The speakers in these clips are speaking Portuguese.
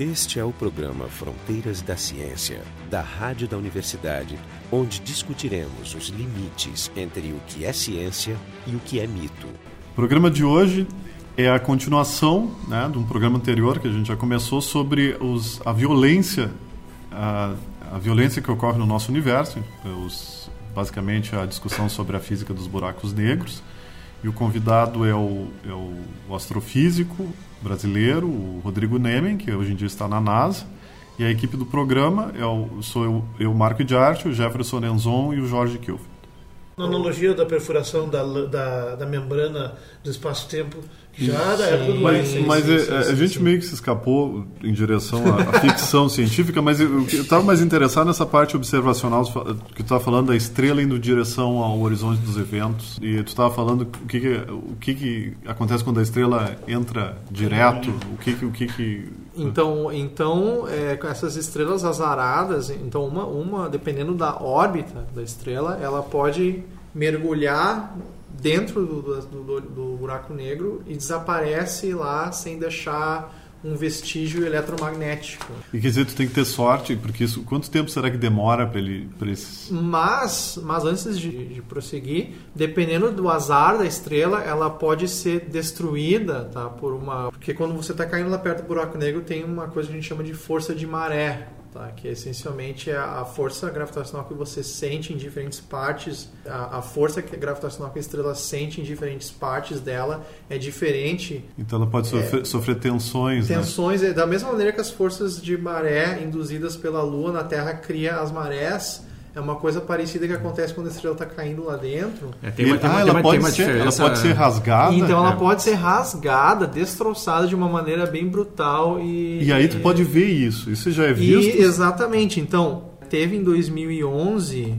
Este é o programa Fronteiras da Ciência, da Rádio da Universidade, onde discutiremos os limites entre o que é ciência e o que é mito. O programa de hoje é a continuação né, de um programa anterior que a gente já começou sobre os, a violência, a, a violência que ocorre no nosso universo, os, basicamente a discussão sobre a física dos buracos negros. E o convidado é o, é o astrofísico brasileiro, o Rodrigo Nemen, que hoje em dia está na NASA. E a equipe do programa é o, sou eu, eu Marco de Arte, o Jefferson Enzon e o Jorge Kilfield. Na analogia da perfuração da, da, da membrana do espaço-tempo, já da época do Mas, mas é, sim, a, a gente sim. meio que se escapou em direção à, à ficção científica, mas eu estava mais interessado nessa parte observacional que tu estava falando da estrela indo em direção ao horizonte dos eventos. E tu estava falando o que, que o que, que acontece quando a estrela entra direto, o que, o que, que então, então é, com essas estrelas azaradas, então uma, uma, dependendo da órbita da estrela, ela pode mergulhar dentro do, do, do, buraco negro e desaparece lá sem deixar um vestígio eletromagnético. E quer dizer, tu tem que ter sorte, porque isso, quanto tempo será que demora para ele para esses... Mas, mas antes de, de, prosseguir, dependendo do azar da estrela, ela pode ser destruída, tá, por uma, porque quando você está caindo lá perto do buraco negro, tem uma coisa que a gente chama de força de maré tá? que essencialmente é a força gravitacional que você sente em diferentes partes, a, a força gravitacional que a estrela sente em diferentes partes dela é diferente. Então ela pode sofrer, é, sofrer tensões. Né? Tensões, né? da mesma maneira que as forças de maré induzidas pela Lua na Terra cria as marés é uma coisa parecida que acontece quando a estrela está caindo lá dentro. É, tem uma, tem ah, ela, pode ser, ela pode ser rasgada. Então ela é. pode ser rasgada, destroçada de uma maneira bem brutal e. E aí tu pode ver isso. Isso já é visto. E, exatamente. Então teve em 2011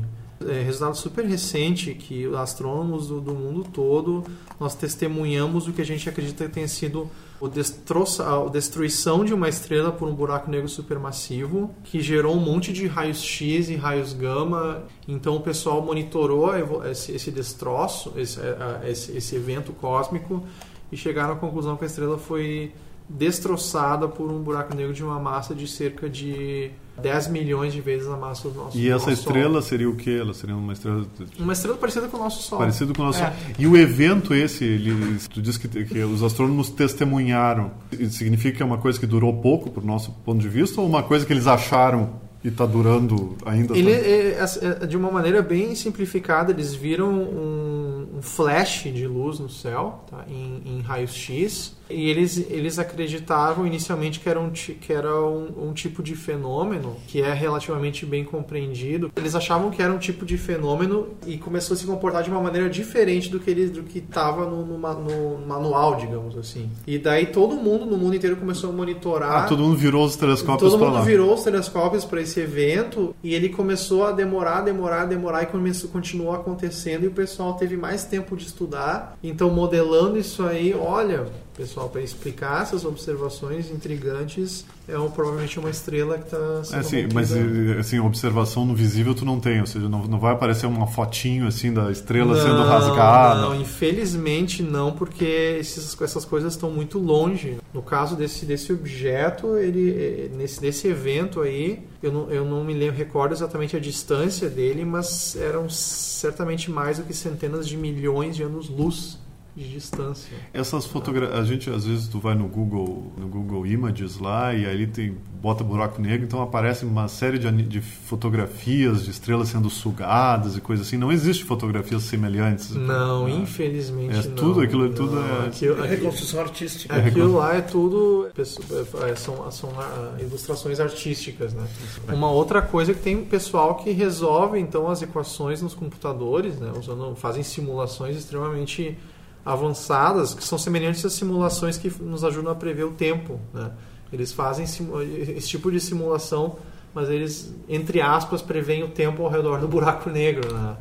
é, resultado super recente que astrônomos do, do mundo todo nós testemunhamos o que a gente acredita que tenha sido o a destruição de uma estrela por um buraco negro supermassivo, que gerou um monte de raios X e raios gama. Então o pessoal monitorou esse, esse destroço, esse, esse, esse evento cósmico, e chegaram à conclusão que a estrela foi destroçada por um buraco negro de uma massa de cerca de 10 milhões de vezes a massa do nosso E essa estrela Sol. seria o quê? Ela seria uma estrela uma estrela parecida com o nosso Sol. Parecido com o nosso é. Sol. E o evento esse, ele, tu diz que, que os astrônomos testemunharam. Significa que é uma coisa que durou pouco, por nosso ponto de vista, ou uma coisa que eles acharam e está durando ainda? Ele, tá... é, é, de uma maneira bem simplificada, eles viram um, um flash de luz no céu, tá? em, em raios X, e eles, eles acreditavam inicialmente que era, um, que era um, um, tipo de fenômeno que é relativamente bem compreendido. Eles achavam que era um tipo de fenômeno e começou a se comportar de uma maneira diferente do que ele do que estava no, no, no, manual, digamos assim. E daí todo mundo no mundo inteiro começou a monitorar. Ah, todo mundo virou os telescópios Todo mundo lá. virou os telescópios para esse evento e ele começou a demorar, demorar, demorar e começou, continuou acontecendo e o pessoal teve mais tempo de estudar. Então modelando isso aí, olha pessoal para explicar essas observações intrigantes é um, provavelmente uma estrela que está sendo é, sim, mas assim observação no visível tu não tem ou seja não, não vai aparecer uma fotinho assim da estrela não, sendo rasgada. não infelizmente não porque esses, essas coisas estão muito longe. No caso desse desse objeto ele eh, nesse desse evento aí eu não, eu não me lembro, recordo exatamente a distância dele mas eram certamente mais do que centenas de milhões de anos luz de distância. Essas fotografias, a gente às vezes tu vai no Google, no Google Images lá e aí tem bota buraco negro, então aparece uma série de, de fotografias de estrelas sendo sugadas e coisas assim. Não existe fotografias semelhantes. Não, ah, infelizmente é, não. Tudo aquilo, tudo é aquilo, é reconstrução artística. Aquilo lá é tudo é, são, são ah, ilustrações artísticas, né? Uma outra coisa é que tem pessoal que resolve então as equações nos computadores, né? Usando, fazem simulações extremamente avançadas que são semelhantes às simulações que nos ajudam a prever o tempo. Né? Eles fazem esse tipo de simulação, mas eles, entre aspas, preveem o tempo ao redor do buraco negro. Né?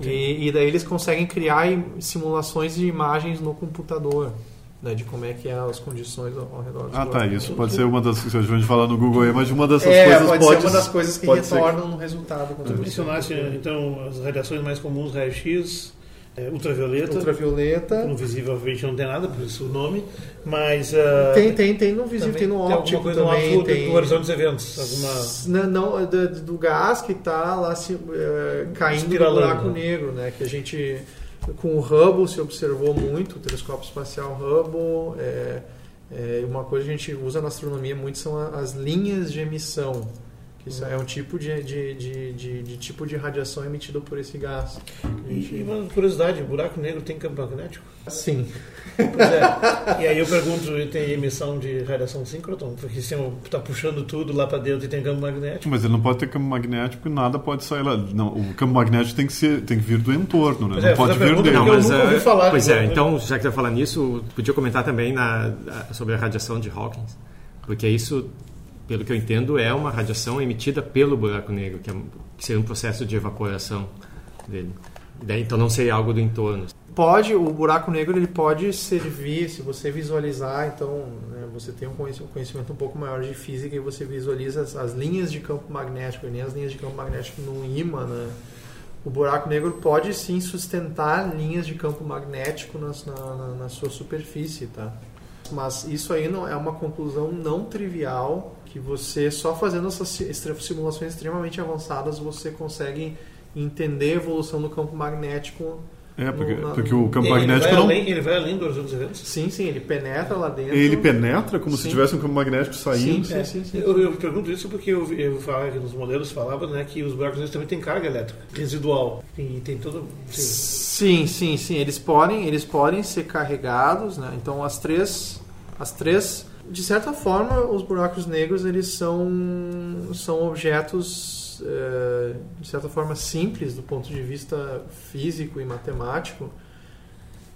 E, e, daí eles conseguem criar simulações de imagens no computador. Né, de como é que é as condições ao, redor do Ah, tá. Isso pode ser uma das que a gente fala no Google aí, mas uma dessas é, coisas pode, pode ser uma das coisas que retornam no resultado. Tu mencionaste, então, as radiações mais comuns, raio-x, é, ultravioleta. ultravioleta. No visível, obviamente, não tem nada, por isso o nome. Mas. Uh, tem, tem, tem no visível, tem no óptico tem também. No tem do horizonte dos eventos. Alguma... Não, não do, do gás que está lá se, uh, caindo no buraco negro, né? Que a gente. Com o Hubble se observou muito, o telescópio espacial Hubble. É, é, uma coisa que a gente usa na astronomia muito são as linhas de emissão. Que isso é um tipo de, de, de, de, de tipo de radiação emitido por esse gás. Gente... E uma curiosidade, buraco negro tem campo magnético? Sim. Pois é. E aí eu pergunto, tem emissão de radiação síncroton? Porque se está puxando tudo lá para dentro e tem campo magnético. Mas ele não pode ter campo magnético e nada pode sair lá. Não, o campo magnético tem que, ser, tem que vir do entorno, né? Não é, pode vir dele. Não, mas, eu ouvi falar pois é, então, já que está falando nisso, podia comentar também na, sobre a radiação de Hawkins. Porque isso pelo que eu entendo, é uma radiação emitida pelo buraco negro, que, é, que seria um processo de evaporação dele. Então não seria algo do entorno. Pode, o buraco negro ele pode servir, se você visualizar, então né, você tem um conhecimento um pouco maior de física e você visualiza as, as linhas de campo magnético, nem as linhas de campo magnético no ímã, né? o buraco negro pode sim sustentar linhas de campo magnético na, na, na sua superfície, tá? Mas isso aí não é uma conclusão não trivial que você só fazendo essas simulações extremamente avançadas você consegue entender a evolução do campo magnético é, porque, no, na, porque o campo ele magnético vai não... Além, ele vai além dos outros eventos? Sim, sim, ele penetra lá dentro. Ele penetra como sim. se tivesse um campo magnético saindo? Sim, sim, sim. sim, Eu, eu, pergunto isso porque eu, eu falava que nos modelos falava né, que os buracos também têm carga elétrica residual. E tem todo... Sim, sim, sim. Eles podem, eles podem ser carregados, né? Então as três... As três de certa forma, os buracos negros eles são, são objetos, é, de certa forma, simples do ponto de vista físico e matemático.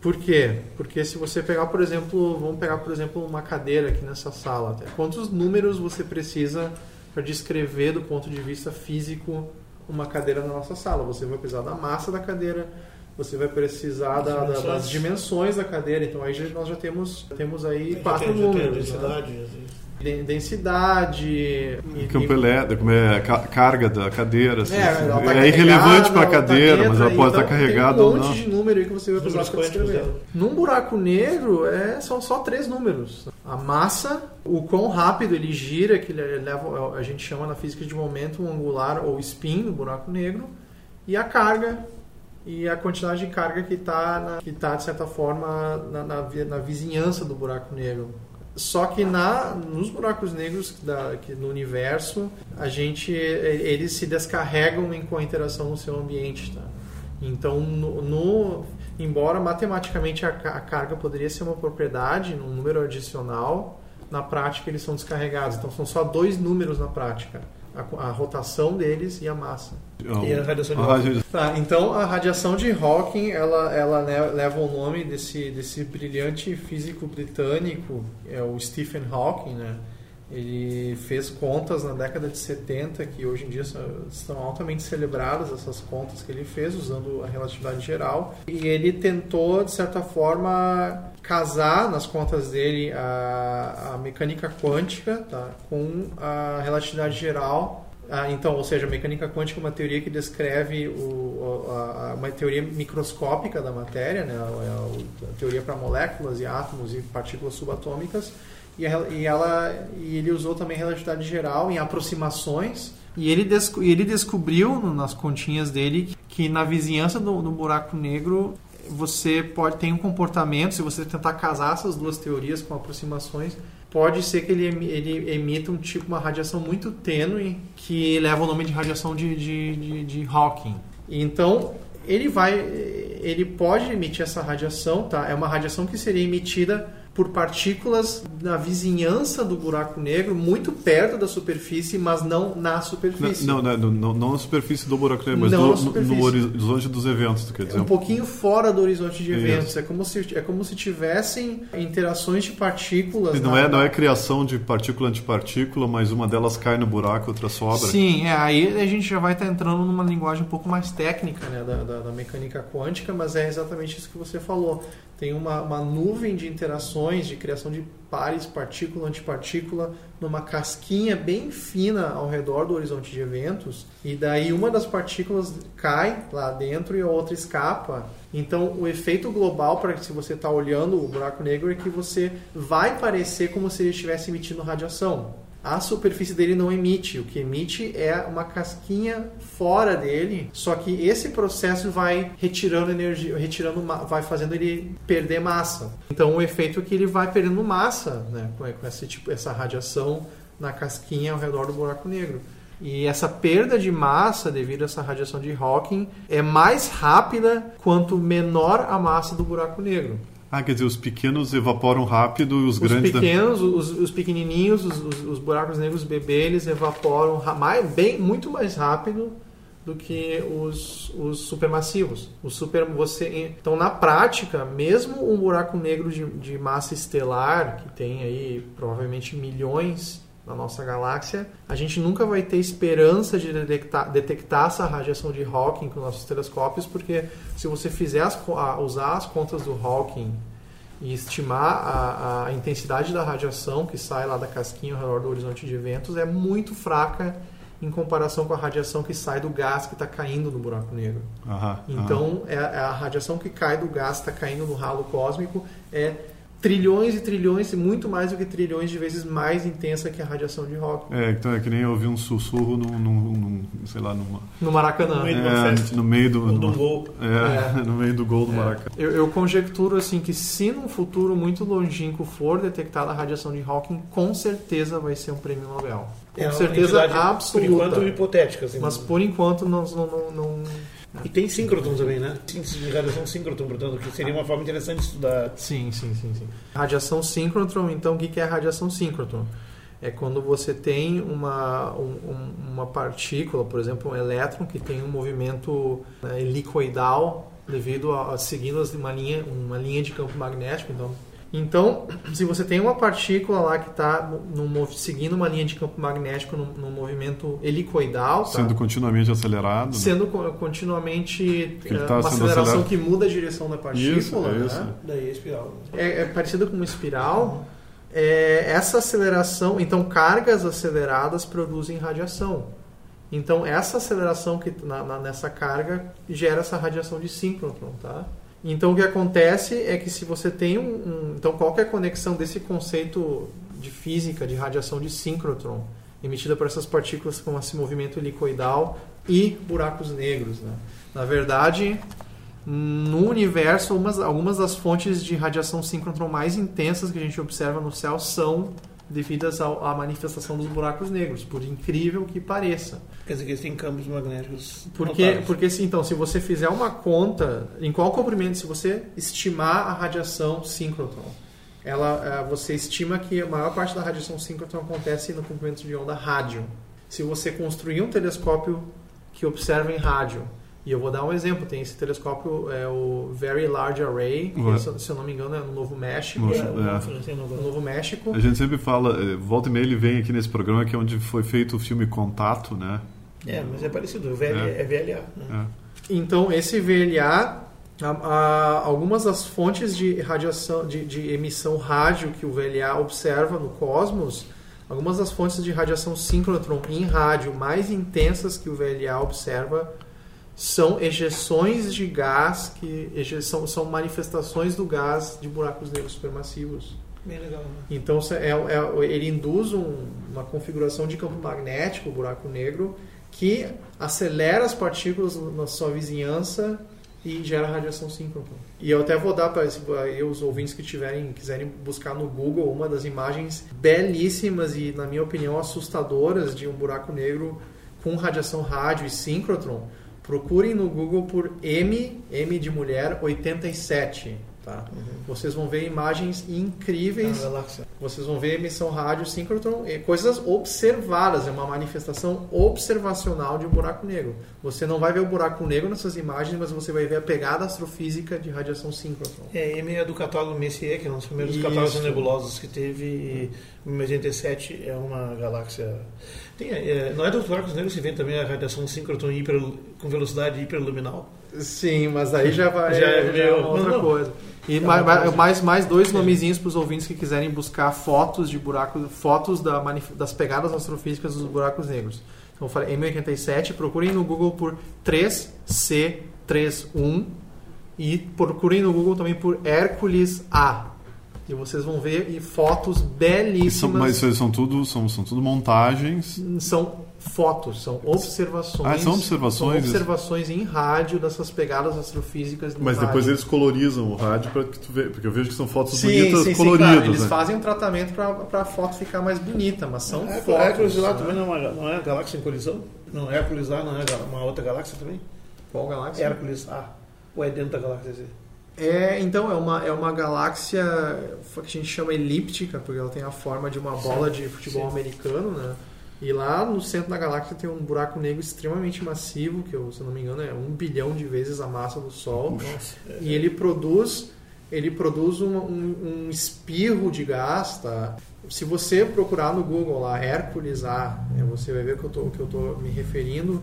Por quê? Porque se você pegar, por exemplo, vamos pegar, por exemplo, uma cadeira aqui nessa sala. Quantos números você precisa para descrever do ponto de vista físico uma cadeira na nossa sala? Você vai precisar da massa da cadeira, você vai precisar da, da, das dimensões da cadeira. Então aí já, nós já temos, temos aí Tem quatro tem- tem números. densidade, né? assim. Den- Densidade. e- Campo elétrico, como é ca- carga da cadeira. assim, É, ela tá é irrelevante para a tá cadeira, mas ela pode estar então carregada Tem um ou monte não. de número aí que você vai precisar dela. Num buraco negro é, são só três números. A massa, o quão rápido ele gira, que ele leva, a gente chama na física de momento angular ou spin no buraco negro, e a carga e a quantidade de carga que está que tá, de certa forma na, na, na vizinhança do buraco negro. Só que na, nos buracos negros da, que no universo, a gente eles se descarregam em, com a interação no seu ambiente. Tá? Então, no, no- embora matematicamente a, a carga poderia ser uma propriedade, um número adicional, na prática eles são descarregados. Então, são só dois números na prática: a, a rotação deles e a massa. E a radiação de radi- Tá, então a radiação de Hawking ela, ela leva o nome desse, desse brilhante físico britânico, é o Stephen Hawking, né? Ele fez contas na década de 70 que hoje em dia são- estão altamente celebradas essas contas que ele fez usando a relatividade geral e ele tentou de certa forma casar nas contas dele a, a mecânica quântica tá, com a relatividade geral. Ah, então, ou seja, a mecânica quântica é uma teoria que descreve o, a, a- uma teoria microscópica da matéria, né? é a, a teoria para moléculas e átomos e partículas subatômicas, e, a- e ela, e ele usou também relatividade geral em aproximações, e ele, desco- ele descobriu nas continhas dele que na vizinhança do, do buraco negro você pode ter um comportamento, se você tentar casar essas duas teorias com aproximações, pode ser que ele, ele emita um tipo, uma radiação muito tênue que leva o nome de radiação de, de, de, de Hawking. Então, ele vai, ele pode emitir essa radiação, tá? É uma radiação que seria emitida por partículas na vizinhança do buraco negro, muito perto da superfície, mas não na superfície. Não, não, não, não na superfície do buraco negro, mas Não no, horizonte dos eventos, quer dizer? um pouquinho fora do horizonte de Isso. eventos. É como se é como se tivessem interações de partículas. Não na- é, não é criação de partícula antipartícula, mas uma delas cai no buraco, outra sobra. Sim, é, aí a gente já vai estar entrando numa linguagem um pouco mais técnica né, da, da, da mecânica quântica, mas é exatamente isso que você falou. Tem uma, uma nuvem de interações de criação de pares partícula antipartícula numa casquinha bem fina ao redor do horizonte de eventos e daí uma das partículas cai lá dentro e a outra escapa. Então o efeito global para se você está olhando o buraco negro é que você vai parecer como se ele estivesse emitindo radiação a superfície dele não emite. O que emite é uma casquinha fora dele. Só que esse processo vai retirando energia, retirando, vai fazendo ele perder massa. Então o efeito é que ele vai perdendo massa, né, com esse tipo, essa radiação na casquinha ao redor do buraco negro. E essa perda de massa devido a essa radiação de Hawking é mais rápida quanto menor a massa do buraco negro. Ah, quer dizer, os pequenos evaporam rápido e os, os grandes... Pequenos, da... os, os pequenininhos, os, os, os, buracos negros bebê, eles evaporam mais, bem, muito mais rápido do que os, os supermassivos. O super, você, então, na prática, mesmo um buraco negro de, de massa estelar, que tem aí provavelmente milhões na nossa galáxia, a gente nunca vai ter esperança de detectar, detectar essa radiação de Hawking com nossos telescópios, porque se você fizer as, usar as contas do Hawking e estimar a, a, intensidade da radiação que sai lá da casquinha ao redor do horizonte de eventos, é muito fraca em comparação com a radiação que sai do gás que está caindo no buraco negro. então, É, é a radiação que cai do gás que está caindo no ralo cósmico é trilhões e trilhões, e muito mais do que trilhões de vezes mais intensa que a radiação de rock. É, então é que nem ouvir um sussurro num, num, num sei lá, numa... No Maracanã. No meio, é, no meio do... do gol. É, é, no meio do gol do é. Maracanã. Eu, eu, conjecturo, assim, que se num futuro muito longínquo for detectada a radiação de Hawking, com certeza vai ser um prêmio Nobel. Com é certeza absoluta. Por enquanto hipotética. Assim, mas por enquanto nós não, não, não e tem síncrotron também, né? De radiação síncrotron, portanto, que seria uma forma interessante de estudar. Sim, sim, sim. sim. Radiação síncrotron, então o que é radiação síncrotron? É quando você tem uma, um, uma partícula, por exemplo, um elétron, que tem um movimento né, helicoidal devido a, a seguindo uma linha, uma linha de campo magnético. Então, então, se você tem uma partícula lá que está seguindo uma linha de campo magnético num, movimento helicoidal, tá? sendo continuamente acelerado, né? sendo né? continuamente tá uma aceleração acelerado. que muda a direção da partícula, isso, é né? isso. daí é espiral. É, é parecido com uma espiral. É, essa aceleração, então cargas aceleradas produzem radiação. Então essa aceleração que na, na, nessa carga gera essa radiação de síncrotron, tá? Então o que acontece é que se você tem um, um então qualquer conexão desse conceito de física de radiação de síncrotron emitida por essas partículas com esse movimento helicoidal e buracos negros, né? Na verdade, no universo, algumas, algumas das fontes de radiação síncrotron mais intensas que a gente observa no céu são devidas à manifestação dos buracos negros, por incrível que pareça. Quer dizer têm campos magnéticos porque, porque assim, então, se você fizer uma conta, em qual comprimento, se você estimar a radiação síncrotron, ela, é, você estima que a maior parte da radiação síncrotron acontece no comprimento de onda rádio. Se você construir um telescópio que observa em rádio, e eu vou dar um exemplo, tem esse telescópio, é o Very Large Array, que, uhum. se eu não me engano é no Novo México. É, é. No Novo México. A gente sempre fala, eh, volta e meia ele vem aqui nesse programa que é onde foi feito o filme Contato, né? É, mas é parecido, VL, é. é VLA. Né? É. Então, esse VLA, a, a, algumas das fontes de radiação, de, de, emissão rádio que o VLA observa no cosmos, algumas das fontes de radiação síncrotron em rádio mais intensas que o VLA observa são ejeções de gás que são, são manifestações do gás de buracos negros supermassivos. Bem legal. Né? Então é, é, ele induz um, uma configuração de campo magnético, buraco negro, que acelera as partículas na sua vizinhança e gera radiação síncrona. E eu até vou dar para os ouvintes que tiverem quiserem buscar no Google uma das imagens belíssimas e, na minha opinião, assustadoras de um buraco negro com radiação rádio e síncrotron. Procurem no Google por M, M de mulher, 87 Tá? Uhum. Vocês vão ver imagens incríveis. Vocês vão ver emissão rádio síncrotron, coisas observadas, é uma manifestação observacional de um buraco negro. Você não vai ver o buraco negro nessas imagens, mas você vai ver a pegada astrofísica de radiação síncrotron. É, M é do catálogo Messier, que é um dos primeiros Isso. catálogos nebulosos que teve. Em 87 é uma galáxia. Tem, é, não é dos buracos negros que vem também a radiação síncrotron hiper, com velocidade hiperluminal? Sim, mas aí já vai Já já é é, meio- uma outra não, não. coisa. E Tá mais, mais, mais, dois nomezinhos para os ouvintes que quiserem buscar fotos de buracos, fotos da das pegadas astrofísicas dos buracos negros. Então eu falei M87, procurem no Google por 3C31 e procurem no Google também por Hércules A. E vocês vão ver e fotos E São, belíssimas. mas são tudo, são, são tudo montagens. São fotos, são observações. Ah, são observações? são observações em rádio dessas pegadas astrofísicas. Mas depois rádio. eles colorizam o rádio para que tu veja. Porque eu vejo que são fotos Sim, bonitas sim, sim, coloridas. claro. Eles né? fazem um tratamento para a foto ficar mais bonita, mas são É, fotos. Hércules lá né? também não é, uma, não é galáxia em colisão? Não, Hércules lá não é uma outra galáxia também? Qual galáxia? Hércules A. Ou é dentro da galáxia Z? É, então, é uma, é uma galáxia que a gente chama elíptica, porque ela tem a forma de uma bola de futebol sim. americano, né? E lá no centro da galáxia tem um buraco negro extremamente massivo, que eu, se não me engano é um bilhão de vezes a massa do Sol. Nossa. E ele produz, ele produz um, um, um espirro de gás, tá? Se você procurar no Google lá, Hércules A, né, você vai ver o que eu tô, que eu tô me referindo.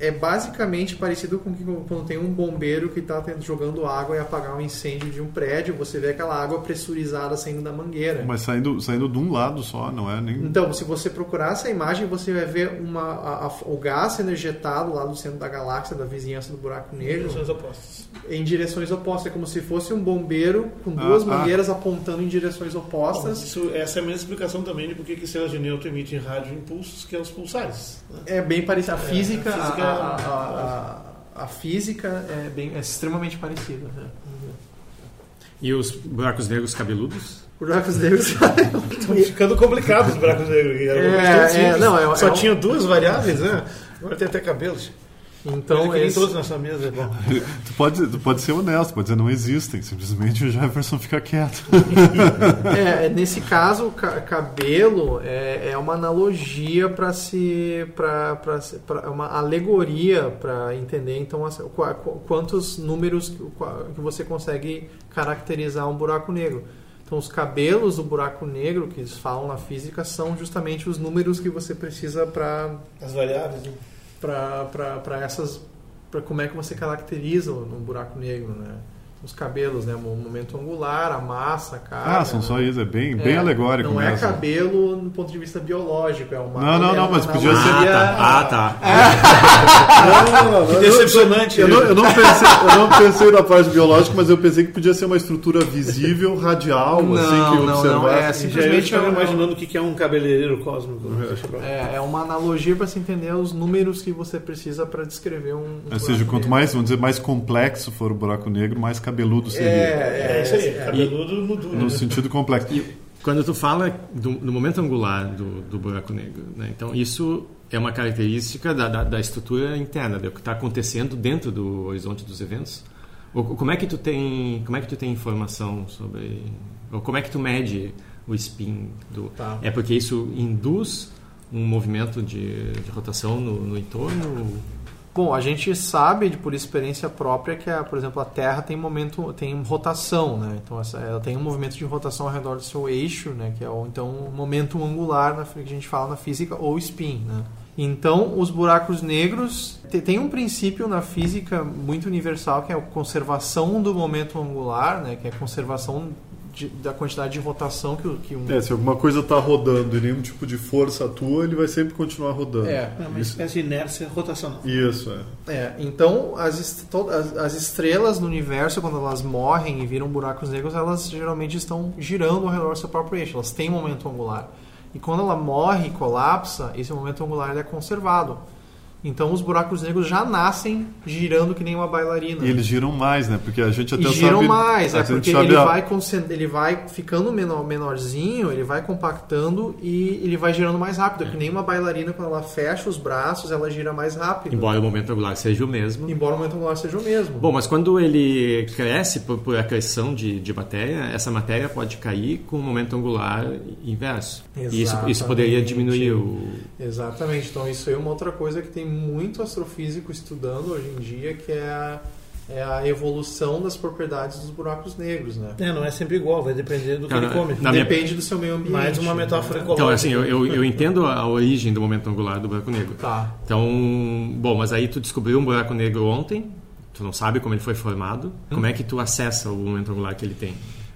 É basicamente parecido com que quando tem um bombeiro que está jogando água e apagar um incêndio de um prédio, você vê aquela água pressurizada saindo da mangueira. Mas saindo, saindo de um lado só, não é nem. Então, se você procurar essa imagem, você vai ver uma, a- a- o gás sendo ejetado lá do centro da galáxia, da vizinhança do buraco negro, Direções opostas. em direções opostas. É como se fosse um bombeiro com Ah, duas ah. mangueiras apontando em direções Bom, opostas. isso, essa é a mesma explicação também de por que estrelas de neutro emitem rádio impulsos, que é os pulsares. né? É bem parecido. A física, a física a, a- a- a física é, bem, é extremamente parecida. Né? E os buracos negros cabeludos? Buracos negros. Estão ficando complicados os buracos negros. É, é, não, é- Só é um- tinha duas variáveis, né? Agora tem até cabelos. Então, nem esse- todos nessa mesa é bom. Tu pode, tu pode ser honesto, pode dizer não existem. Simplesmente o Jefferson fica quieto. É, nesse caso, o ca- cabelo é, é uma analogia para se. para é uma alegoria para entender então assim, qu- quantos números que você consegue caracterizar um buraco negro. Então, os cabelos do buraco negro que eles falam na física são justamente os números que você precisa para As variáveis, né? Para essas para como é que você caracteriza um buraco negro, né? Os cabelos, né? O momento angular, a massa, a cara. Ah, são né? só isso, é bem, bem É, alegórico Não é mesmo. cabelo no ponto de vista biológico, é uma. Não, não, é não, mas podia ser- analogia- Ah, tá. Que decepcionante. Eu não, eu, não pensei, eu não pensei na parte biológica, mas eu pensei que podia ser uma estrutura visível, radial, assim, Não, que não, observasse. não, é Já eu simplesmente estava é imaginando o que é um cabeleireiro cósmico. Lá. É, é uma analogia para se entender os números que você precisa para descrever um. um Ou seja, quanto negro. mais, vamos dizer, mais complexo for o buraco negro, mais cabeludo seria. É, É isso aí, é, cabeludo no duro. No né? sentido complexo. Quando tu fala do, do momento angular do, do buraco negro, né? então isso é uma característica da, da, da estrutura interna, do que está acontecendo dentro do horizonte dos eventos. Ou, como é que tu tem, como é que tu tem informação sobre, ou como é que tu mede o spin do? Tá. É porque isso induz um movimento de, de rotação no, no entorno? Bom, a gente sabe de- por experiência própria que, a, por exemplo, a Terra tem momento, tem rotação, né? Então essa, ela tem um movimento de rotação ao redor do seu eixo, né? Que é o então momento angular na, que a gente fala na física ou spin, né? Então, os buracos negros te- tem um princípio na física muito universal que é a conservação do momento angular, né? Que é a conservação de- da quantidade de rotação que, o- que um É, se alguma coisa está rodando e nenhum tipo de força atua, ele vai sempre continuar rodando. É. É uma espécie de inércia rotacional. Isso, é. É, então as, est- as, as estrelas no universo, quando elas morrem e viram buracos negros, elas geralmente estão girando ao redor do seu próprio eixo, elas têm momento angular. E quando ela morre e colapsa, esse momento angular ele é conservado. Então os buracos negros já nascem girando que nem uma bailarina. E eles giram mais, né? Porque a gente até E giram sabe... mais, é porque ele a- vai, ele vai ficando menor, menorzinho, ele vai compactando e ele vai girando mais rápido. É que nem uma bailarina, quando ela fecha os braços, ela gira mais rápido. Embora o momento angular seja o mesmo. Embora o momento angular seja o mesmo. Bom, mas quando ele cresce por, por acreção de, de matéria, essa matéria pode cair com o momento angular inverso. E isso, isso Exatamente. poderia diminuir o. Exatamente. Então isso aí é uma outra coisa que tem muito astrofísico estudando hoje em dia, que é a, é a evolução das propriedades dos buracos negros, né? É, não é sempre igual, vai depender do que Cara, ele come. na minha- Depende do seu meio ambiente. Mais uma metáfora né? ecológica. Então, assim, eu, eu, eu entendo a origem do momento angular do buraco negro. Tá. Então, bom, mas aí tu descobriu um buraco negro ontem, tu não sabe como ele foi formado, como é que tu acessa o momento angular que ele tem?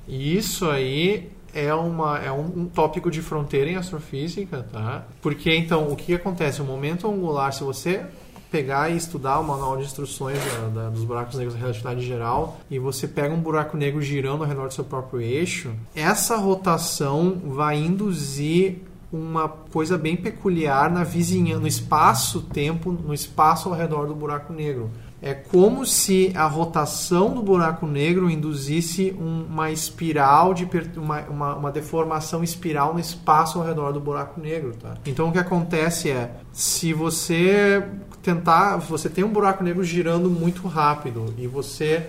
Isso aí é, uma, é um, um tópico de fronteira em astrofísica, tá? Porque então, o que acontece? O momento angular, se você pegar e estudar o manual de instruções da, da, dos buracos negros da relatividade geral e você pega um buraco negro girando ao redor do seu próprio eixo, essa rotação vai induzir uma coisa bem peculiar na vizinhança, no espaço-tempo, no espaço ao redor do buraco negro. É como se a rotação do buraco negro induzisse uma espiral de uma, uma, uma, deformação espiral no espaço ao redor do buraco negro, tá? Então o que acontece é, se você tentar, você tem um buraco negro girando muito rápido e você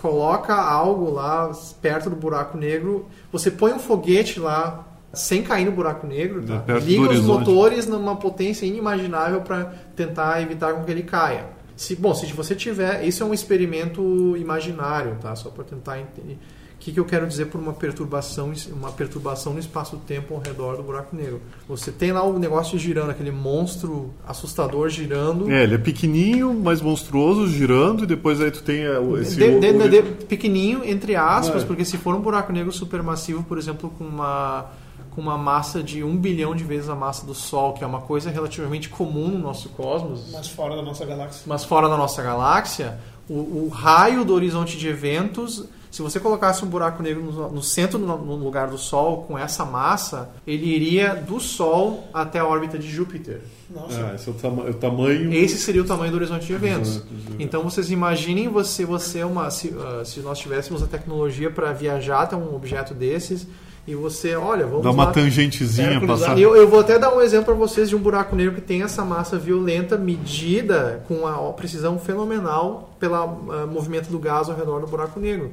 coloca algo lá perto do buraco negro, você põe um foguete lá sem cair no buraco negro, tá? liga os motores numa potência inimaginável para tentar evitar que ele caia. Se, bom, se você tiver, isso é um experimento imaginário, tá? Só para tentar entender. O que, que eu quero dizer por uma perturbação, uma perturbação no espaço-tempo ao redor do buraco negro? Você tem lá o negócio girando, aquele monstro assustador girando. É, ele é pequenininho, mas monstruoso girando, e depois aí tu tem é, esse. De, de, de, de, pequenininho, entre aspas, é. porque se for um buraco negro supermassivo, por exemplo, com uma com uma massa de um bilhão de vezes a massa do Sol, que é uma coisa relativamente comum no nosso cosmos. Mas fora da nossa galáxia. Mas fora da nossa galáxia, o, o raio do horizonte de eventos, se você colocasse um buraco negro no, no centro, no, no, lugar do Sol, com essa massa, ele iria do Sol até a órbita de Júpiter. Nossa. Ah, esse é o, tama o, tamanho. Esse seria o tamanho do horizonte de eventos. Então vocês imaginem você, você uma, se, uh, se nós tivéssemos a tecnologia para viajar até um objeto desses e você, olha, vamos Dá uma lá. tangentezinha, passar. Eu, eu vou até dar um exemplo para vocês de um buraco negro que tem essa massa violenta medida com uma precisão fenomenal pelo uh, movimento do gás ao redor do buraco negro.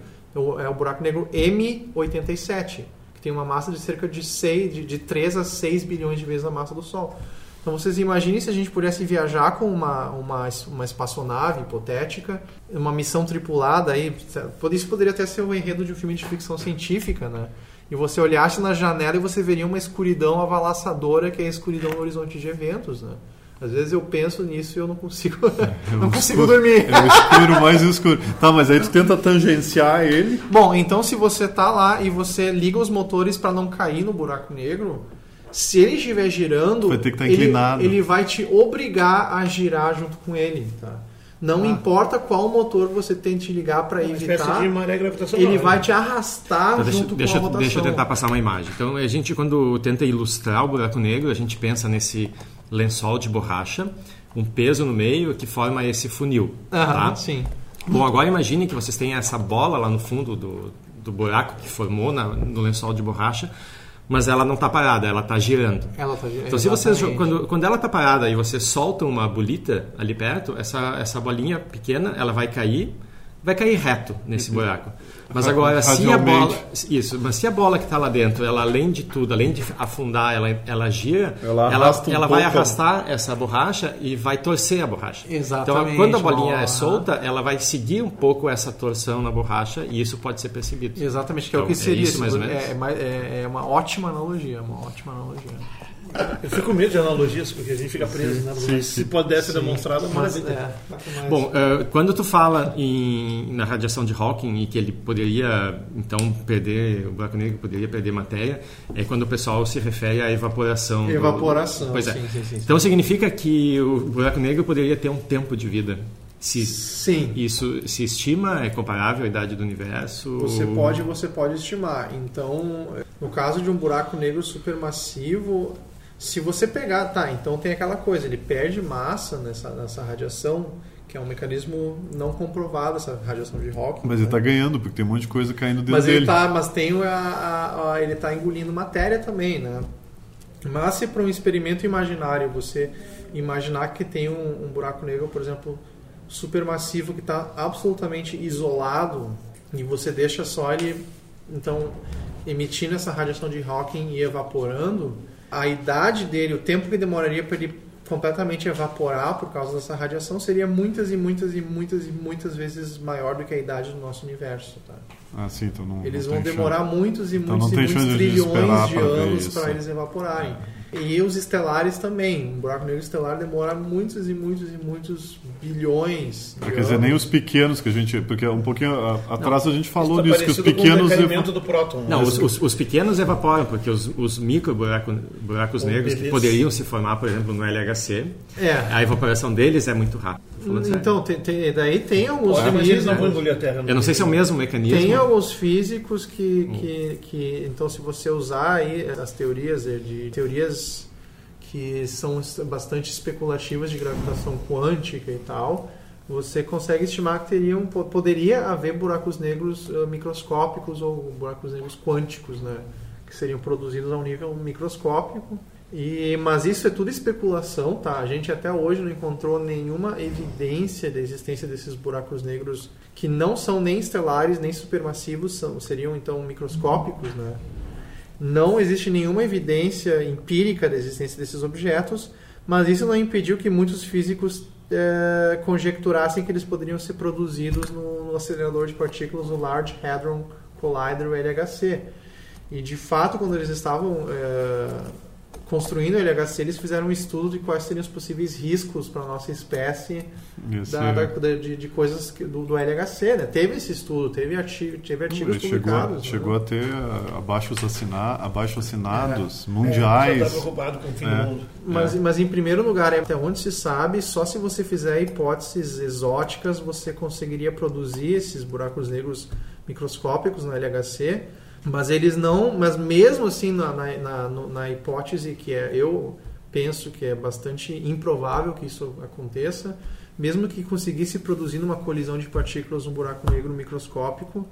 É o buraco negro M87, que tem uma massa de cerca de, 6, de, de 3 a 6 bilhões de vezes a massa do Sol. Então vocês imaginem se a gente pudesse viajar com uma, uma, uma espaçonave hipotética, uma missão tripulada aí, isso poderia até ser o enredo de um filme de ficção científica, né? E você olhasse na janela e você veria uma escuridão avalaçadora que é a escuridão no horizonte de eventos, né? Às vezes eu penso nisso e eu não consigo, é não consigo escuro, dormir. É o escuro mais escuro. Tá, mas aí tu tenta tangenciar ele. Bom, então se você tá lá e você liga os motores para não cair no buraco negro, se ele estiver girando, vai tá. Ele, ele vai te obrigar a girar junto com ele, tá? Não ah. importa qual motor você tente ligar para evitar. De maré gravitacional, ele vai te arrastar então, deixa, junto deixa, com a rotação. Deixa eu tentar passar uma imagem. Então, a gente, quando tenta ilustrar o buraco negro, a gente pensa nesse lençol de borracha, um peso no meio que forma esse funil. Aham, tá? sim. Bom, agora imagine que vocês têm essa bola lá no fundo do, do buraco que formou na, no lençol de borracha mas ela não está parada, ela está girando. Ela está girando. Então, se você quando, quando ela está parada e você solta uma bolita ali perto, essa, essa bolinha pequena, ela vai cair, vai cair reto nesse buraco. Mas agora, se a bola. Isso, mas se a bola que está lá dentro, ela além de tudo, além de afundar, ela, ela gira, ela, ela, um ela vai arrastar essa borracha e vai torcer a borracha. Exatamente. Então, quando a bolinha é solta, ela vai seguir um pouco essa torção na borracha e isso pode ser percebido. Exatamente, que é o que então, seria. É isso, mais ou menos? É, é, é uma ótima analogia, uma ótima analogia. Eu fico com medo de analogias, porque a gente fica preso, né? Sim, se pudesse ser demonstrado, mas. É. Bom, uh, quando tu fala em, na radiação de Hawking e que ele poderia, então, perder, o buraco negro poderia perder matéria, é quando o pessoal se refere à evaporação. Evaporação, do, pois é. Sim, sim, sim, então significa que o buraco negro poderia ter um tempo de vida. Se Sim. Isso se estima, é comparável à idade do universo? Você pode, você pode estimar. Então, no caso de um buraco negro supermassivo, se você pegar, tá, então tem aquela coisa, ele perde massa nessa, nessa radiação, que é um mecanismo não comprovado, essa radiação de Hawking. Mas né? ele está ganhando, porque tem um monte de coisa caindo dentro mas dele. Ele tá, mas tem a, a, a ele está engolindo matéria também, né? Mas se para um experimento imaginário você imaginar que tem um, um buraco negro, por exemplo, supermassivo que está absolutamente isolado e você deixa só ele então emitindo essa radiação de Hawking e evaporando, a idade dele, o tempo que demoraria para ele completamente evaporar por causa dessa radiação seria muitas e muitas e muitas e muitas vezes maior do que a idade do nosso universo, tá? Ah, sim, então não, Eles não vão demorar chance. muitos e então muitos e muitos trilhões de, de anos para eles evaporarem. É. E os estelares também. Um buraco negro estelar demora muitos e muitos e muitos bilhões. de Quer dizer, nem os pequenos que a gente. Porque um pouquinho atrás a gente falou Isso tá disso, que os parecido com o pequenos. do próton. Não, né? os, os- os pequenos evaporam, porque os, os micro buraco, buracos negros que poderiam se formar, por exemplo, no LHC, É. a evaporação deles é muito rápida. Falando sério. Então, tem, tem- daí tem alguns mas eles não vão físicos. engolir a Terra. eu não sei se é o mesmo mecanismo. Tem alguns físicos que, que, que. Então, se você usar aí as teorias de, de teorias que são bastante especulativas de gravitação quântica e tal, você consegue estimar que teriam, po- poderia haver buracos negros eh, microscópicos ou buracos negros quânticos, né? Que seriam produzidos a um nível microscópico. E, mas isso é tudo especulação, tá? A gente até hoje não encontrou nenhuma evidência da existência desses buracos negros que não são nem estelares nem supermassivos, são, seriam então microscópicos, né? Não existe nenhuma evidência empírica da existência desses objetos, mas isso não impediu que muitos físicos eh, conjecturassem que eles poderiam ser produzidos no, no acelerador de partículas, o Large Hadron Collider, o LHC. E de fato, quando eles estavam eh, construindo o LHC, eles fizeram um estudo de quais seriam os possíveis riscos para a nossa espécie Esse- da- da- de, de coisas que- do, do LHC. Né? Teve esse estudo, teve, artigo, teve artigos Ele chegou, publicados. né? chegou a ter ah, abaixo assinados, abaixo assinados É, mundiais. já está preocupado com o fim É. do mundo. Mas, mas em primeiro lugar, até onde se sabe, só se você fizer hipóteses exóticas você conseguiria produzir esses buracos negros microscópicos no LHC. Mas eles não. Mas mesmo assim, na, na, na, na hipótese que é, eu penso que é bastante improvável que isso aconteça, mesmo que conseguisse produzir numa colisão de partículas um buraco negro microscópico,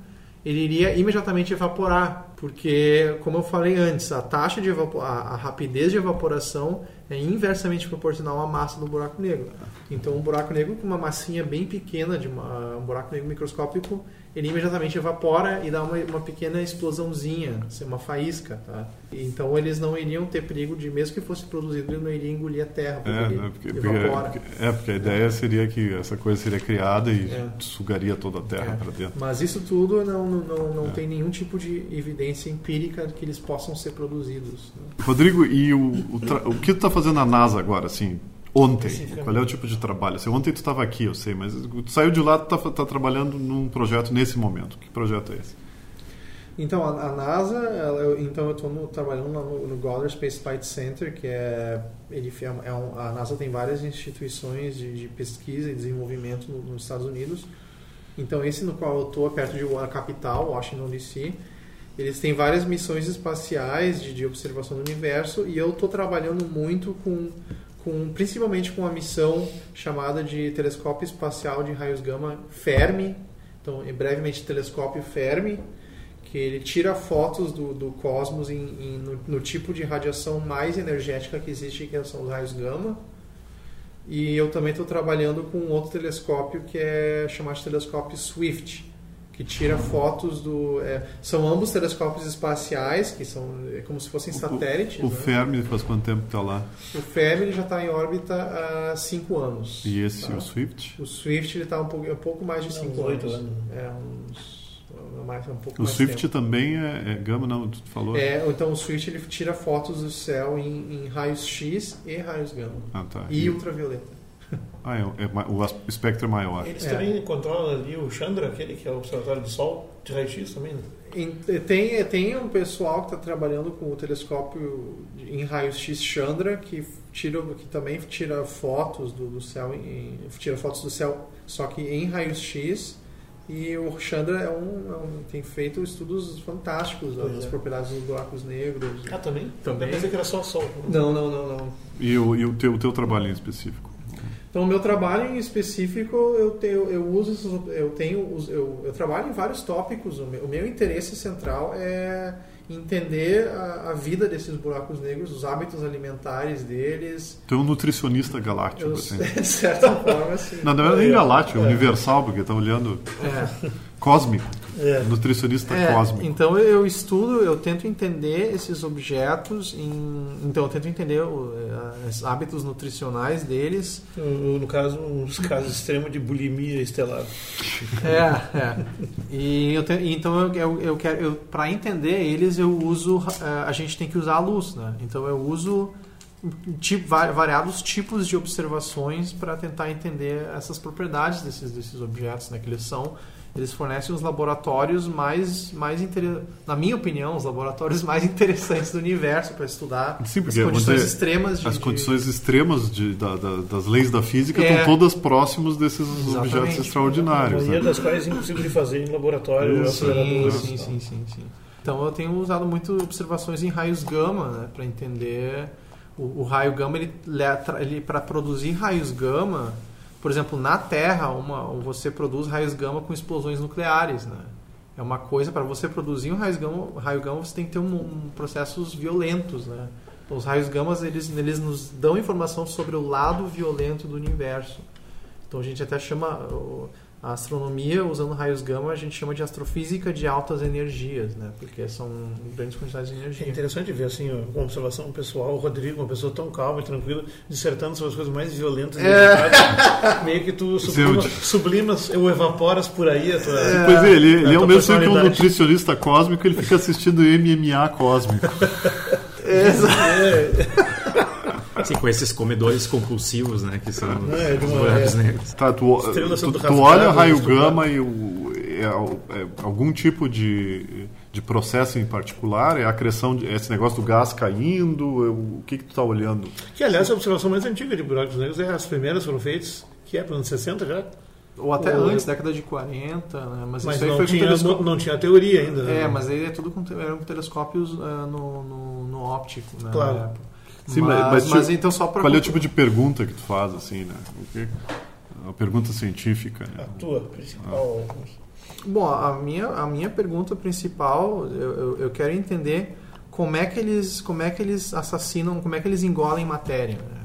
ele iria imediatamente evaporar, porque, como eu falei antes, a taxa de a, a rapidez de evaporação é inversamente proporcional à massa do buraco negro. Então, um buraco negro com uma massinha bem pequena, de uma, um buraco negro microscópico, ele imediatamente evapora e dá uma, uma pequena explosãozinha, assim, uma faísca. Tá? Então, eles não iriam ter perigo de, mesmo que fosse produzido, ele não iria engolir a terra, porque É, ele né, porque, porque- evapora. é, porque a ideia seria que essa coisa seria criada e É. sugaria toda a terra É. para dentro. Mas isso tudo não, não, não, É. tem nenhum tipo de evidência empírica que eles possam ser produzidos. né? Rodrigo, e o, o, o que tu está fazendo na NASA agora, assim, ontem? Qual é o tipo de trabalho? Assim, ontem tu estava aqui, eu sei, mas tu saiu de lá, tu está trabalhando num projeto nesse momento. Que projeto é esse? Então, a, a NASA, ela- eu- então eu estou trabalhando no, no Goddard Space Flight Center, que é, ele, fi- é um, a NASA tem várias instituições de, de pesquisa e desenvolvimento no- nos Estados Unidos. Então, esse no qual eu estou é perto de a capital, Washington DC. Eles têm várias missões espaciais de, de observação do universo e eu estou trabalhando muito com, com, principalmente com a missão chamada de Telescópio Espacial de Raios Gama Fermi. Então, é brevemente Telescópio Fermi, que ele tira fotos do, do cosmos em, em- no, no tipo de radiação mais energética que existe, que são os raios gama. E eu também estou trabalhando com outro telescópio que é chamado de telescópio Swift, que tira fotos do. é, são ambos telescópios espaciais, que são é como se fossem satélites. O né? Fermi faz quanto tempo que está lá? O Fermi já está em órbita há cinco anos. E esse, tá? o Swift? O Swift ele está um pouco, um pouco mais de Uns cinco oito anos. anos. É, uns. Mais, um pouco O mais Swift tempo. também é, é gama, não? Tu falou? É, então o Swift ele tira fotos do céu em, em raios X e raios gama. Ah, tá. E ultravioleta. Ah, é, é o espectro é maior. Eles É. também controlam ali o Chandra, aquele que é o observatório do Sol, de raio-x também, né? Em- Tem, tem um pessoal que está trabalhando com o telescópio de- em raios X Chandra que tira que também tira fotos do, do céu em, tira fotos do céu só que em raios X e o Chandra é um, é um- tem feito estudos fantásticos Pois das é. propriedades dos buracos negros. Ah, também? Também. Eu pensei que era só Sol. Não, não, não, não. E o, e o, teu, o teu trabalho em específico? Então, o meu trabalho em específico, eu tenho, eu uso, esses- eu tenho, eu, eu trabalho em vários tópicos. O meu, o meu interesse central é entender a, a vida desses buracos negros, os hábitos alimentares deles. Tu é um nutricionista galáctico, Eu, assim. de certa forma, assim. Não, não é nem galáctico, é É. universal, porque tá olhando É. cósmico. É. Nutricionista É, cósmico. então eu estudo, eu tento entender esses objetos, em, então eu tento entender os hábitos nutricionais deles. No, caso, uns casos extremos de bulimia estelar. É, é. E eu te- então eu, eu, eu quero, eu, para entender eles, eu uso, eh, a gente tem que usar a luz, né? Então eu uso tipo, variados tipos de observações para tentar entender essas propriedades desses, desses objetos, né? Que eles são eles fornecem os laboratórios mais, mais inter... na minha opinião, os laboratórios mais interessantes do universo para estudar Sim, as condições dizer, extremas de, as condições de... extremas de, da, da, das leis da física É. estão todas próximos desses Exatamente. objetos A extraordinários. maioria Né? das quais é impossível de fazer em laboratório. Sim, sim, sim, sim, sim. Então eu tenho usado muito observações em raios gama, né, para entender o, o raio gama ele, ele para produzir raios gama, por exemplo, na Terra, uma, você produz raios gama com explosões nucleares, né? É uma coisa para você produzir um raio gama, raio gama você tem que ter um, um processos violentos, né? Os raios gamas eles, eles nos dão informação sobre o lado violento do universo. Então a gente até chama a astronomia usando raios gama a gente chama de astrofísica de altas energias, né? Porque são grandes quantidades de É energia. interessante ver assim, observação pessoal, o Rodrigo, uma pessoa tão calma e tranquila, dissertando sobre as coisas mais violentas e É. Meio que tu sublima, eu- sublimas ou evaporas por aí a tua. Pois é, ele, ele é o mesmo tempo que um nutricionista cósmico, ele fica assistindo MMA cósmico. Assim, com esses comedores compulsivos, né? Que são é os buracos é. negros. Tá, tu, tu, sendo tu olha rasgadas, raio gama e o, é, é algum tipo de, de processo em particular? É a acreção, de, esse negócio do gás caindo? É o que, que tu está olhando? Que, aliás, a observação mais antiga de buracos negros é as primeiras foram feitas, que é para anos 60 já. Ou até Ou- antes, década de 40, né? Mas, Mas isso aí não foi com tinha, telescópio. não, não tinha teoria ainda. né? É, mas aí é tudo com, te- eram com telescópios ah, no, no, no óptico, né? Claro. Sim, mas, mas- mas mas tipo, então só para Qual é o tipo de pergunta que tu faz, assim, né? O que, uma pergunta científica, né? A tua principal. Bom, a minha, a minha pergunta principal, eu, eu, eu quero entender como é que eles como é que eles assassinam, como é que eles engolem matéria, né?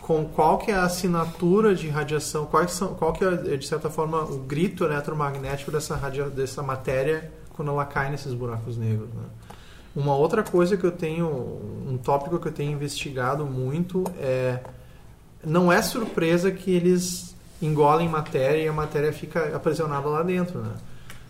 com qual que é a assinatura de radiação, quais são, qual que é de certa forma o grito eletromagnético dessa radia, dessa matéria quando ela cai nesses buracos negros. Né? Uma outra coisa que eu tenho, um tópico que eu tenho investigado muito é não é surpresa que eles engolem matéria e a matéria fica aprisionada lá dentro, né?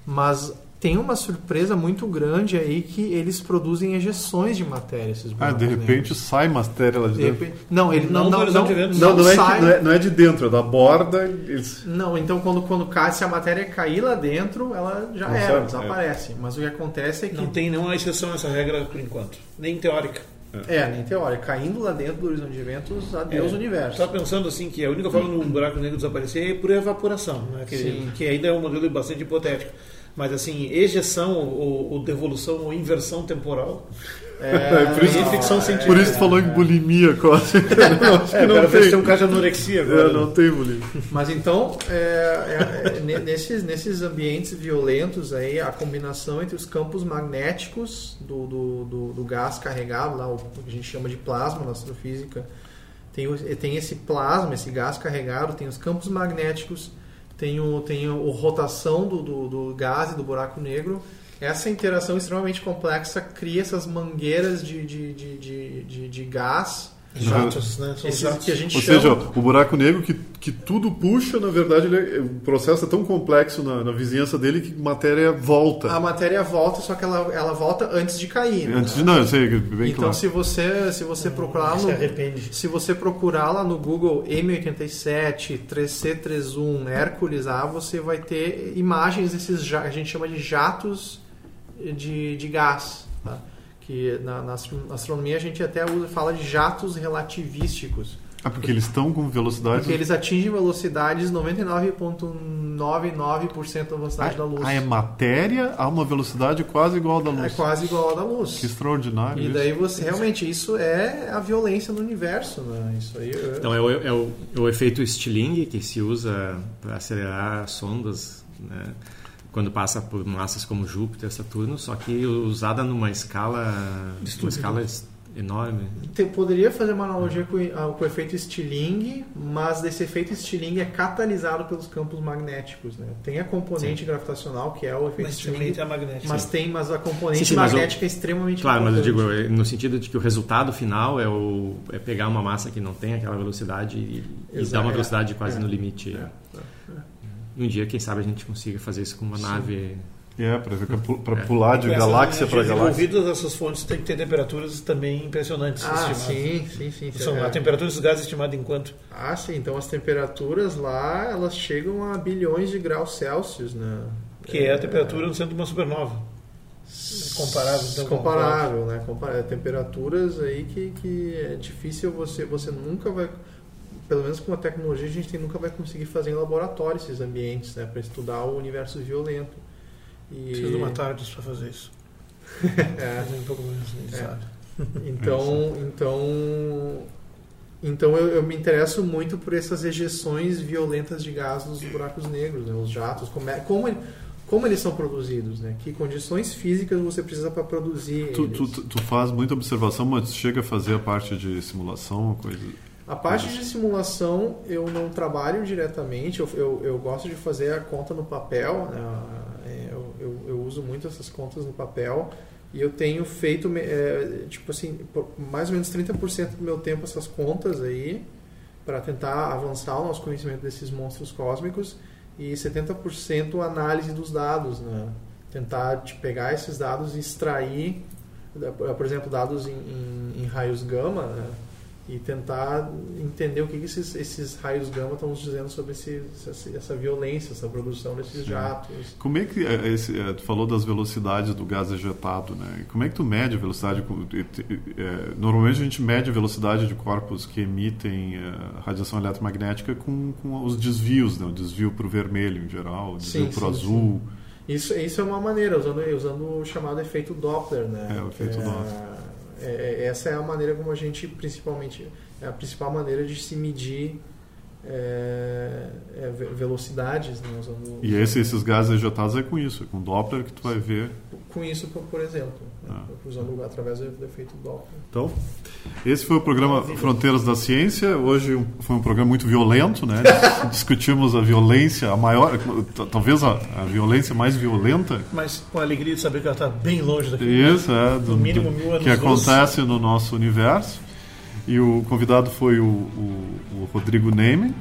Mas tem uma surpresa muito grande aí que eles produzem ejeções de matéria, esses Ah, buracos de repente negros. sai matéria lá de De dentro. repente- não, ele não Não não, não. Não, não, é, sai- de, não, é, não é de dentro, é da borda. Eles... Não, então quando, quando cai, se a matéria cair lá dentro, ela já Não era, sabe, desaparece. Mas o que acontece é que Não tem nenhuma exceção a essa regra por enquanto, nem teórica. é, nem teórica, caindo lá dentro do horizonte de eventos, adeus É. universo. Estava pensando assim que a única forma de um buraco negro desaparecer é por evaporação, né? que, que ainda é um modelo bastante hipotético. Mas assim, ejeção ou, ou devolução ou inversão temporal. É, por isso- é ficção científica. Por isso tu falou em bulimia cósmica. Não, acho que É, não quero ver se tem. tem um caso de anorexia agora. É, não tem bulimia. Mas então, é, é, é, ne- nesses, nesses ambientes violentos aí, a combinação entre os campos magnéticos do, do, do, do gás carregado, lá, o que a gente chama de plasma na astrofísica, tem, tem esse plasma, esse gás carregado, tem os campos magnéticos, tem, o, tem o, a rotação do, do, do gás e do buraco negro. Essa interação extremamente complexa cria essas mangueiras de, de, de, de, de, de gás. Jatos, né? São esses jatos. que a gente Ou chama... seja, o buraco negro que, que tudo puxa, na verdade, ele é- o processo é tão complexo na, na vizinhança dele que matéria volta. A matéria volta, só que ela, ela volta antes de cair. né? Antes de não, eu sei, bem então, claro. se você se você procurar Se no arrepende. se você procurar lá no Google M87 3C31 Hércules A, você vai ter imagens desses a gente chama de jatos de, de gás, tá? Que na, na astro- na astronomia a gente até usa, fala de jatos relativísticos, Ah, porque eles estão com velocidade. porque eles atingem velocidades 99,99% da velocidade da luz. Ah, é matéria a uma velocidade quase igual à da É luz. quase igual à da luz. Que extraordinário. E isso. daí você realmente isso é a violência no universo, né? Isso aí. é- Então é o, é o, é o efeito Stirling que se usa para acelerar sondas, né? Quando passa por massas como Júpiter, Saturno, só que usada numa escala, uma escala es- enorme. Te- poderia fazer uma analogia com, o- ah, com o efeito Stirling, mas desse efeito Stirling é catalisado pelos campos magnéticos, né? Tem a componente gravitacional que é o efeito Mas Stirling, a magnética. mas tem, mas a componente Sim, sim, mas o- magnética é extremamente Claro, mas eu digo importante. é, no sentido de que o resultado final é, o, é pegar uma massa que não tem aquela velocidade e, e dar uma é. velocidade quase É. no limite. É, um dia, quem sabe, a gente consiga fazer isso com uma Sim. nave É, para pular de galáxia para galáxia. Envolvidas essas fontes tem que ter temperaturas também impressionantes. Ah, sim, sim, sim. São, é. A temperatura dos gases estimada em quanto? Ah, sim. Então as temperaturas lá, elas chegam a bilhões de graus Celsius, né? Que é, é a temperatura no centro de uma supernova. Comparável, então, comparável, né? Comparável. Temperaturas aí que, que é difícil você, você nunca vai pelo menos com a tecnologia a gente nunca vai conseguir fazer em laboratório esses ambientes, né, para estudar o universo violento. E... Preciso de uma tarde para fazer isso. é. um pouco menos, é. Então, então, então eu, eu, me interesso muito por essas ejeções violentas de gás nos buracos negros, né, os jatos, como, é, como, como eles são produzidos, né? Que condições físicas você precisa para produzir tu, tu, tu, faz muita observação, mas chega a fazer a parte de simulação, coisa... A parte de simulação eu não trabalho diretamente, eu, eu, eu gosto de fazer a conta no papel, né? É, eu, eu, eu, uso muito essas contas no papel e eu tenho feito, é, tipo assim, mais ou menos 30% do meu tempo essas contas aí para tentar avançar o nosso conhecimento desses monstros cósmicos e 70% análise dos dados, né? Tentar te pegar esses dados e extrair, por exemplo, dados em, em, em raios gama, né? E tentar entender o que, que esses, esses, raios gama estão nos dizendo sobre esse, essa, violência, essa produção desses jatos. Como é que é, esse, é, tu falou das velocidades do gás ejetado, né? Como é que tu mede a velocidade? É, normalmente a gente mede a velocidade de corpos que emitem radiação eletromagnética com, com os desvios, né? O desvio para o vermelho em geral, o desvio para o azul. Sim. Isso, isso é uma maneira, usando, usando o chamado efeito Doppler, né? É, o efeito Doppler é, é, essa é a maneira como a gente, principalmente, é a principal maneira de se medir é, é, velocidades. Né, usando, e esse, esses gases ejetados é com isso, é com Doppler que tu vai ver. Com isso, por, por exemplo, né, ah. usando através do efeito Doppler. Então, esse foi o programa Fronteiras da Ciência. Hoje foi um programa muito violento, né? Discutimos a violência, a maior, talvez a, a, violência mais violenta. Mas com a alegria de saber que ela está bem longe daqui. Isso, é, do, no mínimo mil anos que acontece no nosso universo. E o convidado foi o, o, o Rodrigo Neyman,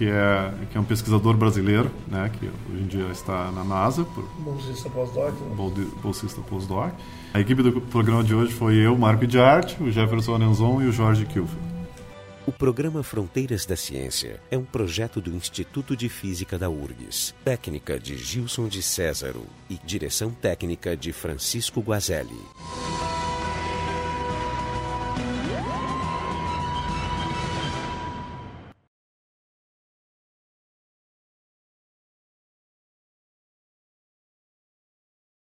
que é, que é um pesquisador brasileiro, né, que hoje em dia está na NASA. Por, bolsista pós-doc. Né? Bolsista pós-doc. A equipe do programa de hoje foi eu, Marco de Arte, o Jefferson Anenzon e o Jorge Kilfer. O programa Fronteiras da Ciência é um projeto do Instituto de Física da URGS, técnica de Gilson de Césaro e direção técnica de Francisco Guazelli.